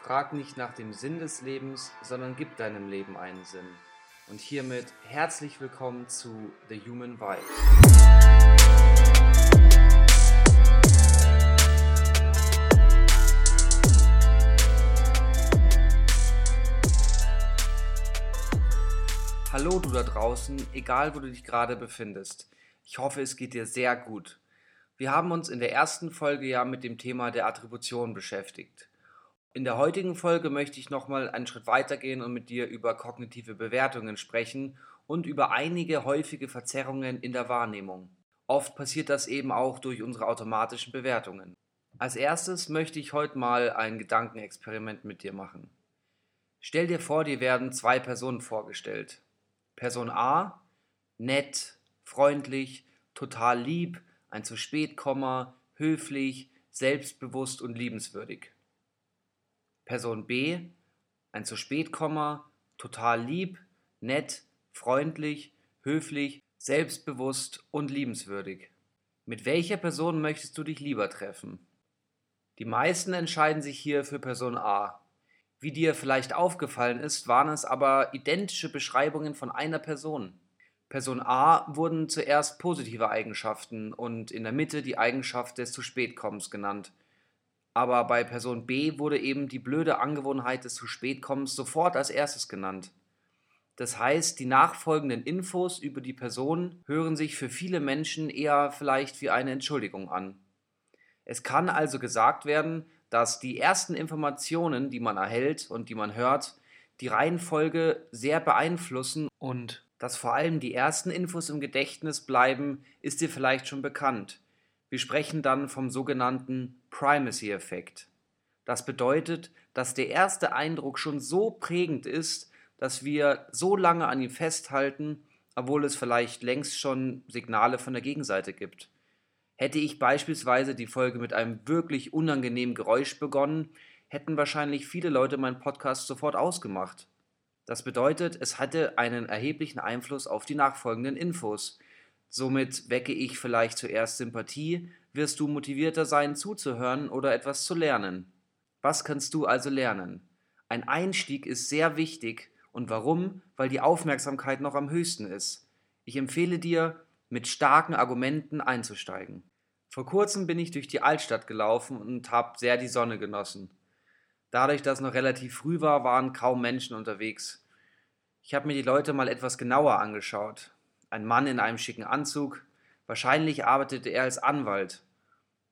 Frag nicht nach dem Sinn des Lebens, sondern gib deinem Leben einen Sinn. Und hiermit herzlich willkommen zu The Human Vibe. Hallo du da draußen, egal wo du dich gerade befindest. Ich hoffe, es geht dir sehr gut. Wir haben uns in der ersten Folge ja mit dem Thema der Attribution beschäftigt. In der heutigen Folge möchte ich nochmal einen Schritt weitergehen und mit dir über kognitive Bewertungen sprechen und über einige häufige Verzerrungen in der Wahrnehmung. Oft passiert das eben auch durch unsere automatischen Bewertungen. Als erstes möchte ich heute mal ein Gedankenexperiment mit dir machen. Stell dir vor, dir werden zwei Personen vorgestellt. Person A, nett, freundlich, total lieb, ein zu spät höflich, selbstbewusst und liebenswürdig. Person B, ein zu spät total lieb, nett, freundlich, höflich, selbstbewusst und liebenswürdig. Mit welcher Person möchtest du dich lieber treffen? Die meisten entscheiden sich hier für Person A. Wie dir vielleicht aufgefallen ist, waren es aber identische Beschreibungen von einer Person. Person A wurden zuerst positive Eigenschaften und in der Mitte die Eigenschaft des zu spät kommens genannt. Aber bei Person B wurde eben die blöde Angewohnheit des zu spät kommens sofort als erstes genannt. Das heißt, die nachfolgenden Infos über die Person hören sich für viele Menschen eher vielleicht wie eine Entschuldigung an. Es kann also gesagt werden, dass die ersten Informationen, die man erhält und die man hört, die Reihenfolge sehr beeinflussen und dass vor allem die ersten Infos im Gedächtnis bleiben, ist dir vielleicht schon bekannt. Wir sprechen dann vom sogenannten Primacy-Effekt. Das bedeutet, dass der erste Eindruck schon so prägend ist, dass wir so lange an ihm festhalten, obwohl es vielleicht längst schon Signale von der Gegenseite gibt. Hätte ich beispielsweise die Folge mit einem wirklich unangenehmen Geräusch begonnen, hätten wahrscheinlich viele Leute meinen Podcast sofort ausgemacht. Das bedeutet, es hatte einen erheblichen Einfluss auf die nachfolgenden Infos. Somit wecke ich vielleicht zuerst Sympathie, wirst du motivierter sein zuzuhören oder etwas zu lernen. Was kannst du also lernen? Ein Einstieg ist sehr wichtig und warum? Weil die Aufmerksamkeit noch am höchsten ist. Ich empfehle dir, mit starken Argumenten einzusteigen. Vor kurzem bin ich durch die Altstadt gelaufen und habe sehr die Sonne genossen. Dadurch, dass es noch relativ früh war, waren kaum Menschen unterwegs. Ich habe mir die Leute mal etwas genauer angeschaut. Ein Mann in einem schicken Anzug. Wahrscheinlich arbeitete er als Anwalt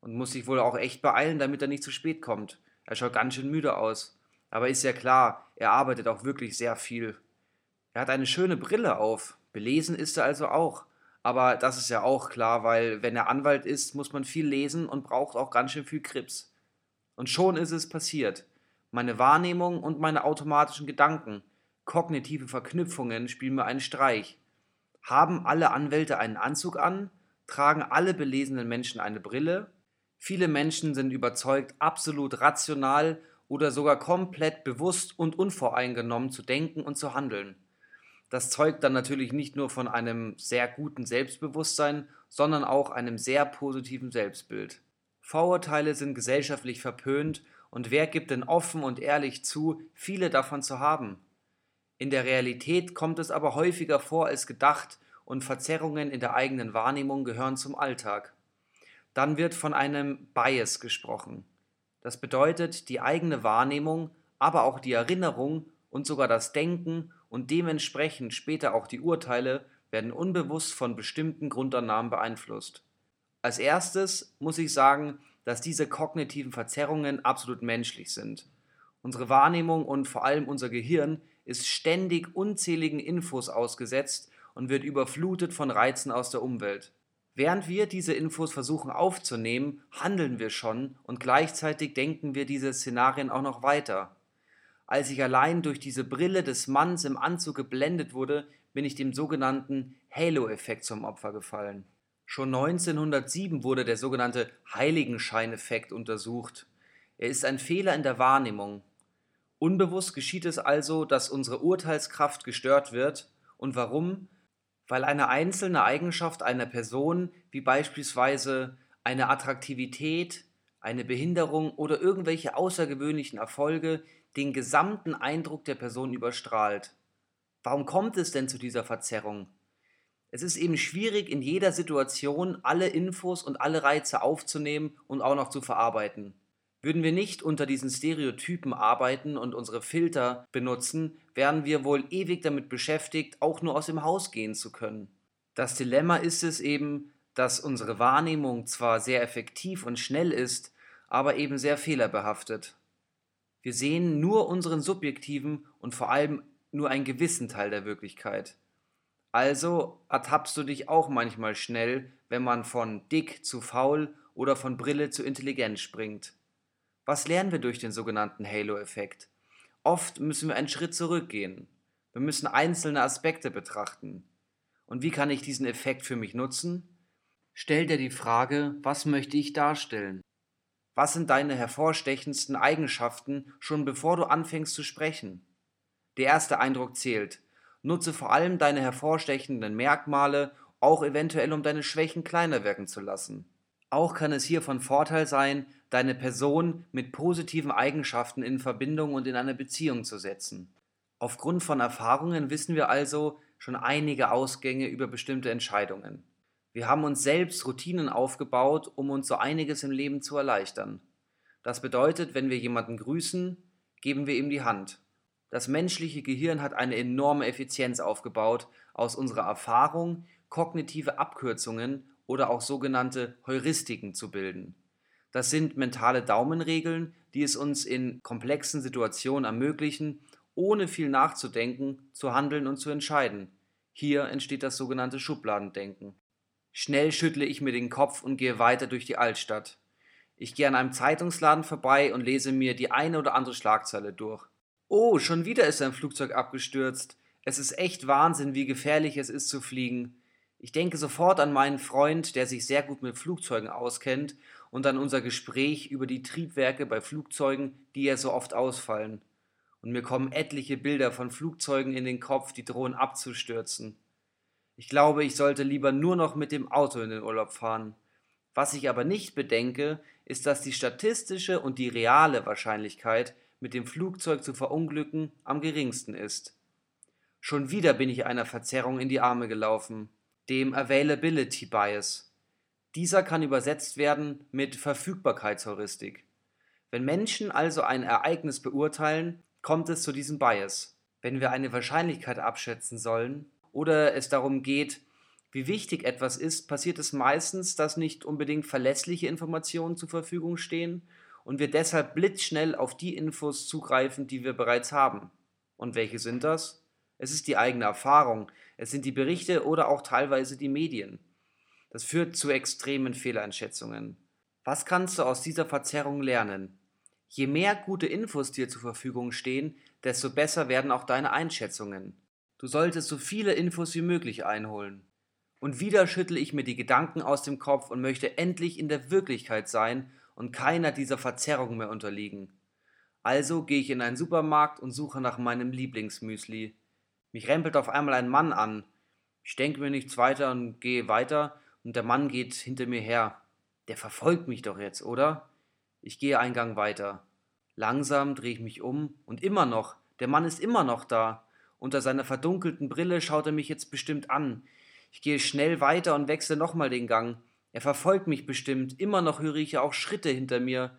und muss sich wohl auch echt beeilen, damit er nicht zu spät kommt. Er schaut ganz schön müde aus. Aber ist ja klar, er arbeitet auch wirklich sehr viel. Er hat eine schöne Brille auf. Belesen ist er also auch. Aber das ist ja auch klar, weil wenn er Anwalt ist, muss man viel lesen und braucht auch ganz schön viel Krips. Und schon ist es passiert meine Wahrnehmung und meine automatischen Gedanken, kognitive Verknüpfungen spielen mir einen Streich. Haben alle Anwälte einen Anzug an? Tragen alle belesenen Menschen eine Brille? Viele Menschen sind überzeugt, absolut rational oder sogar komplett bewusst und unvoreingenommen zu denken und zu handeln. Das zeugt dann natürlich nicht nur von einem sehr guten Selbstbewusstsein, sondern auch einem sehr positiven Selbstbild. Vorurteile sind gesellschaftlich verpönt und wer gibt denn offen und ehrlich zu, viele davon zu haben? In der Realität kommt es aber häufiger vor als gedacht und Verzerrungen in der eigenen Wahrnehmung gehören zum Alltag. Dann wird von einem Bias gesprochen. Das bedeutet, die eigene Wahrnehmung, aber auch die Erinnerung und sogar das Denken und dementsprechend später auch die Urteile werden unbewusst von bestimmten Grundannahmen beeinflusst. Als erstes muss ich sagen, dass diese kognitiven Verzerrungen absolut menschlich sind. Unsere Wahrnehmung und vor allem unser Gehirn ist ständig unzähligen Infos ausgesetzt und wird überflutet von Reizen aus der Umwelt. Während wir diese Infos versuchen aufzunehmen, handeln wir schon und gleichzeitig denken wir diese Szenarien auch noch weiter. Als ich allein durch diese Brille des Manns im Anzug geblendet wurde, bin ich dem sogenannten Halo-Effekt zum Opfer gefallen. Schon 1907 wurde der sogenannte Heiligenscheineffekt untersucht. Er ist ein Fehler in der Wahrnehmung. Unbewusst geschieht es also, dass unsere Urteilskraft gestört wird. Und warum? Weil eine einzelne Eigenschaft einer Person, wie beispielsweise eine Attraktivität, eine Behinderung oder irgendwelche außergewöhnlichen Erfolge den gesamten Eindruck der Person überstrahlt. Warum kommt es denn zu dieser Verzerrung? Es ist eben schwierig, in jeder Situation alle Infos und alle Reize aufzunehmen und auch noch zu verarbeiten. Würden wir nicht unter diesen Stereotypen arbeiten und unsere Filter benutzen, wären wir wohl ewig damit beschäftigt, auch nur aus dem Haus gehen zu können. Das Dilemma ist es eben, dass unsere Wahrnehmung zwar sehr effektiv und schnell ist, aber eben sehr fehlerbehaftet. Wir sehen nur unseren subjektiven und vor allem nur einen gewissen Teil der Wirklichkeit. Also ertappst du dich auch manchmal schnell, wenn man von dick zu faul oder von Brille zu intelligent springt. Was lernen wir durch den sogenannten Halo-Effekt? Oft müssen wir einen Schritt zurückgehen. Wir müssen einzelne Aspekte betrachten. Und wie kann ich diesen Effekt für mich nutzen? Stell dir die Frage, was möchte ich darstellen? Was sind deine hervorstechendsten Eigenschaften, schon bevor du anfängst zu sprechen? Der erste Eindruck zählt. Nutze vor allem deine hervorstechenden Merkmale, auch eventuell um deine Schwächen kleiner wirken zu lassen. Auch kann es hier von Vorteil sein, deine Person mit positiven Eigenschaften in Verbindung und in eine Beziehung zu setzen. Aufgrund von Erfahrungen wissen wir also schon einige Ausgänge über bestimmte Entscheidungen. Wir haben uns selbst Routinen aufgebaut, um uns so einiges im Leben zu erleichtern. Das bedeutet, wenn wir jemanden grüßen, geben wir ihm die Hand. Das menschliche Gehirn hat eine enorme Effizienz aufgebaut, aus unserer Erfahrung kognitive Abkürzungen oder auch sogenannte Heuristiken zu bilden. Das sind mentale Daumenregeln, die es uns in komplexen Situationen ermöglichen, ohne viel nachzudenken, zu handeln und zu entscheiden. Hier entsteht das sogenannte Schubladendenken. Schnell schüttle ich mir den Kopf und gehe weiter durch die Altstadt. Ich gehe an einem Zeitungsladen vorbei und lese mir die eine oder andere Schlagzeile durch. Oh, schon wieder ist ein Flugzeug abgestürzt. Es ist echt Wahnsinn, wie gefährlich es ist zu fliegen. Ich denke sofort an meinen Freund, der sich sehr gut mit Flugzeugen auskennt, und an unser Gespräch über die Triebwerke bei Flugzeugen, die ja so oft ausfallen. Und mir kommen etliche Bilder von Flugzeugen in den Kopf, die drohen abzustürzen. Ich glaube, ich sollte lieber nur noch mit dem Auto in den Urlaub fahren. Was ich aber nicht bedenke, ist, dass die statistische und die reale Wahrscheinlichkeit, mit dem Flugzeug zu verunglücken, am geringsten ist. Schon wieder bin ich einer Verzerrung in die Arme gelaufen dem Availability Bias. Dieser kann übersetzt werden mit Verfügbarkeitsheuristik. Wenn Menschen also ein Ereignis beurteilen, kommt es zu diesem Bias. Wenn wir eine Wahrscheinlichkeit abschätzen sollen oder es darum geht, wie wichtig etwas ist, passiert es meistens, dass nicht unbedingt verlässliche Informationen zur Verfügung stehen und wir deshalb blitzschnell auf die Infos zugreifen, die wir bereits haben. Und welche sind das? Es ist die eigene Erfahrung, es sind die Berichte oder auch teilweise die Medien. Das führt zu extremen Fehleinschätzungen. Was kannst du aus dieser Verzerrung lernen? Je mehr gute Infos dir zur Verfügung stehen, desto besser werden auch deine Einschätzungen. Du solltest so viele Infos wie möglich einholen. Und wieder schüttle ich mir die Gedanken aus dem Kopf und möchte endlich in der Wirklichkeit sein und keiner dieser Verzerrungen mehr unterliegen. Also gehe ich in einen Supermarkt und suche nach meinem Lieblingsmüsli. Mich rempelt auf einmal ein Mann an. Ich denke mir nichts weiter und gehe weiter und der Mann geht hinter mir her. Der verfolgt mich doch jetzt, oder? Ich gehe einen Gang weiter. Langsam drehe ich mich um und immer noch, der Mann ist immer noch da. Unter seiner verdunkelten Brille schaut er mich jetzt bestimmt an. Ich gehe schnell weiter und wechsle nochmal den Gang. Er verfolgt mich bestimmt, immer noch höre ich auch Schritte hinter mir.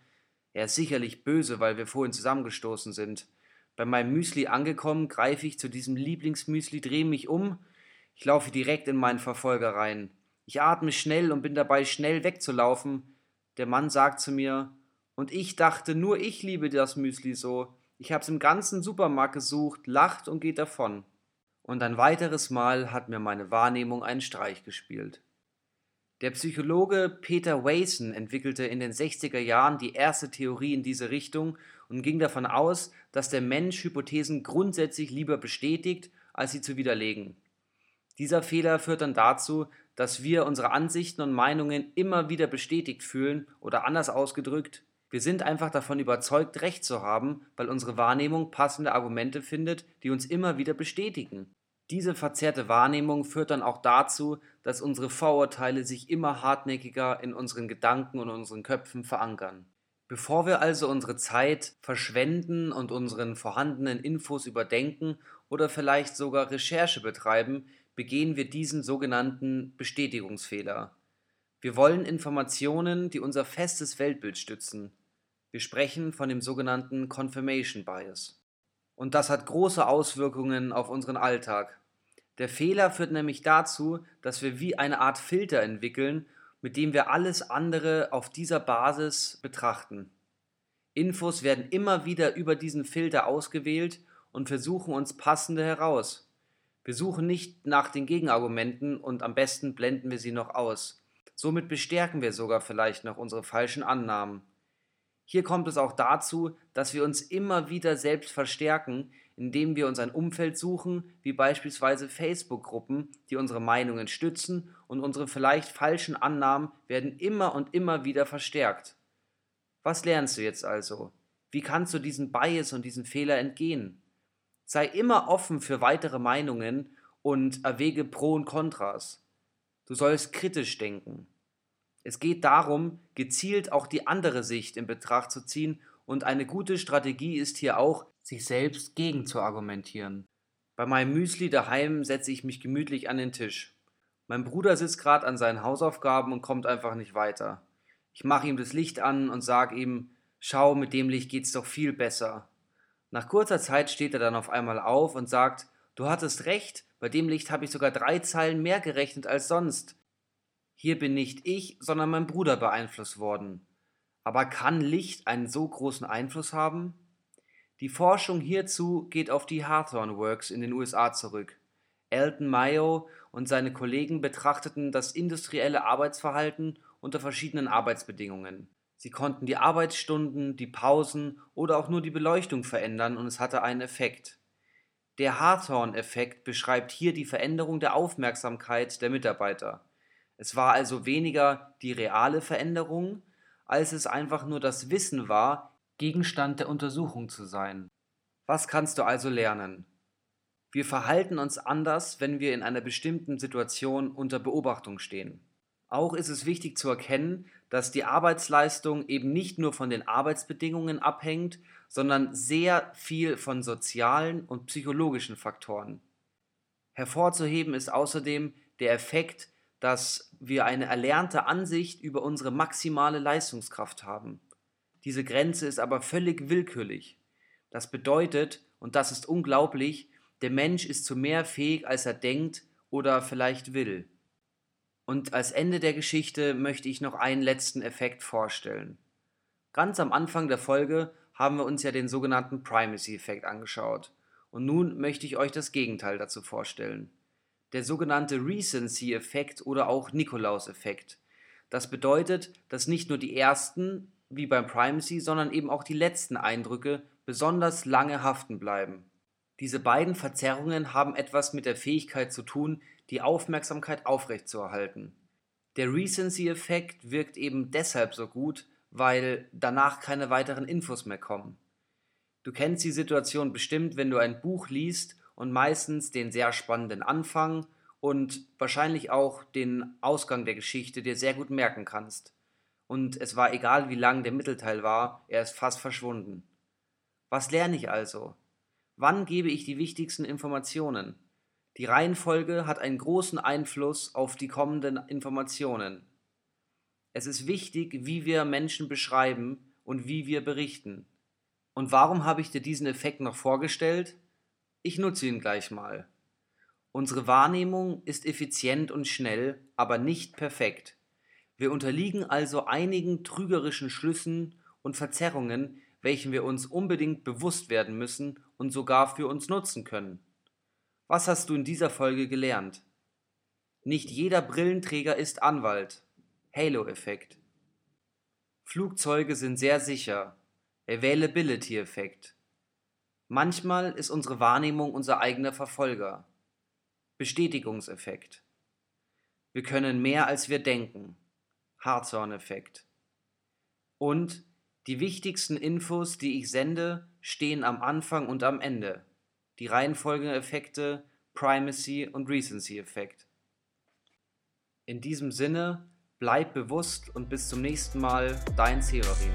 Er ist sicherlich böse, weil wir vorhin zusammengestoßen sind. Bei meinem Müsli angekommen, greife ich zu diesem Lieblingsmüsli, drehe mich um. Ich laufe direkt in meinen Verfolger rein. Ich atme schnell und bin dabei, schnell wegzulaufen. Der Mann sagt zu mir, und ich dachte, nur ich liebe das Müsli so. Ich hab's im ganzen Supermarkt gesucht, lacht und geht davon. Und ein weiteres Mal hat mir meine Wahrnehmung einen Streich gespielt. Der Psychologe Peter Wason entwickelte in den 60er Jahren die erste Theorie in diese Richtung und ging davon aus, dass der Mensch Hypothesen grundsätzlich lieber bestätigt, als sie zu widerlegen. Dieser Fehler führt dann dazu, dass wir unsere Ansichten und Meinungen immer wieder bestätigt fühlen oder anders ausgedrückt, wir sind einfach davon überzeugt, Recht zu haben, weil unsere Wahrnehmung passende Argumente findet, die uns immer wieder bestätigen. Diese verzerrte Wahrnehmung führt dann auch dazu, dass unsere Vorurteile sich immer hartnäckiger in unseren Gedanken und unseren Köpfen verankern. Bevor wir also unsere Zeit verschwenden und unseren vorhandenen Infos überdenken oder vielleicht sogar Recherche betreiben, begehen wir diesen sogenannten Bestätigungsfehler. Wir wollen Informationen, die unser festes Weltbild stützen. Wir sprechen von dem sogenannten Confirmation Bias. Und das hat große Auswirkungen auf unseren Alltag. Der Fehler führt nämlich dazu, dass wir wie eine Art Filter entwickeln, mit dem wir alles andere auf dieser Basis betrachten. Infos werden immer wieder über diesen Filter ausgewählt und versuchen uns passende heraus. Wir suchen nicht nach den Gegenargumenten und am besten blenden wir sie noch aus. Somit bestärken wir sogar vielleicht noch unsere falschen Annahmen. Hier kommt es auch dazu, dass wir uns immer wieder selbst verstärken, indem wir uns ein Umfeld suchen, wie beispielsweise Facebook-Gruppen, die unsere Meinungen stützen und unsere vielleicht falschen Annahmen werden immer und immer wieder verstärkt. Was lernst du jetzt also? Wie kannst du diesen Bias und diesen Fehler entgehen? Sei immer offen für weitere Meinungen und erwäge Pro und Kontras. Du sollst kritisch denken. Es geht darum, gezielt auch die andere Sicht in Betracht zu ziehen und eine gute Strategie ist hier auch, sich selbst gegen zu argumentieren. Bei meinem Müsli daheim setze ich mich gemütlich an den Tisch. Mein Bruder sitzt gerade an seinen Hausaufgaben und kommt einfach nicht weiter. Ich mache ihm das Licht an und sage ihm, schau, mit dem Licht geht's doch viel besser. Nach kurzer Zeit steht er dann auf einmal auf und sagt, du hattest recht, bei dem Licht habe ich sogar drei Zeilen mehr gerechnet als sonst. Hier bin nicht ich, sondern mein Bruder beeinflusst worden. Aber kann Licht einen so großen Einfluss haben? Die Forschung hierzu geht auf die Hawthorne Works in den USA zurück. Elton Mayo und seine Kollegen betrachteten das industrielle Arbeitsverhalten unter verschiedenen Arbeitsbedingungen. Sie konnten die Arbeitsstunden, die Pausen oder auch nur die Beleuchtung verändern und es hatte einen Effekt. Der Hawthorne-Effekt beschreibt hier die Veränderung der Aufmerksamkeit der Mitarbeiter. Es war also weniger die reale Veränderung, als es einfach nur das Wissen war, Gegenstand der Untersuchung zu sein. Was kannst du also lernen? Wir verhalten uns anders, wenn wir in einer bestimmten Situation unter Beobachtung stehen. Auch ist es wichtig zu erkennen, dass die Arbeitsleistung eben nicht nur von den Arbeitsbedingungen abhängt, sondern sehr viel von sozialen und psychologischen Faktoren. Hervorzuheben ist außerdem der Effekt, dass wir eine erlernte Ansicht über unsere maximale Leistungskraft haben. Diese Grenze ist aber völlig willkürlich. Das bedeutet, und das ist unglaublich, der Mensch ist zu mehr fähig, als er denkt oder vielleicht will. Und als Ende der Geschichte möchte ich noch einen letzten Effekt vorstellen. Ganz am Anfang der Folge haben wir uns ja den sogenannten Primacy-Effekt angeschaut. Und nun möchte ich euch das Gegenteil dazu vorstellen der sogenannte Recency-Effekt oder auch Nikolaus-Effekt. Das bedeutet, dass nicht nur die ersten, wie beim Primacy, sondern eben auch die letzten Eindrücke besonders lange haften bleiben. Diese beiden Verzerrungen haben etwas mit der Fähigkeit zu tun, die Aufmerksamkeit aufrechtzuerhalten. Der Recency-Effekt wirkt eben deshalb so gut, weil danach keine weiteren Infos mehr kommen. Du kennst die Situation bestimmt, wenn du ein Buch liest und meistens den sehr spannenden Anfang und wahrscheinlich auch den Ausgang der Geschichte dir sehr gut merken kannst. Und es war egal, wie lang der Mittelteil war, er ist fast verschwunden. Was lerne ich also? Wann gebe ich die wichtigsten Informationen? Die Reihenfolge hat einen großen Einfluss auf die kommenden Informationen. Es ist wichtig, wie wir Menschen beschreiben und wie wir berichten. Und warum habe ich dir diesen Effekt noch vorgestellt? Ich nutze ihn gleich mal. Unsere Wahrnehmung ist effizient und schnell, aber nicht perfekt. Wir unterliegen also einigen trügerischen Schlüssen und Verzerrungen, welchen wir uns unbedingt bewusst werden müssen und sogar für uns nutzen können. Was hast du in dieser Folge gelernt? Nicht jeder Brillenträger ist Anwalt. Halo-Effekt. Flugzeuge sind sehr sicher. Availability-Effekt. Manchmal ist unsere Wahrnehmung unser eigener Verfolger. Bestätigungseffekt. Wir können mehr als wir denken. Hartshorn-Effekt. Und die wichtigsten Infos, die ich sende, stehen am Anfang und am Ende. Die Reihenfolgeeffekte Primacy und Recency-Effekt. In diesem Sinne, bleib bewusst und bis zum nächsten Mal, dein Severin.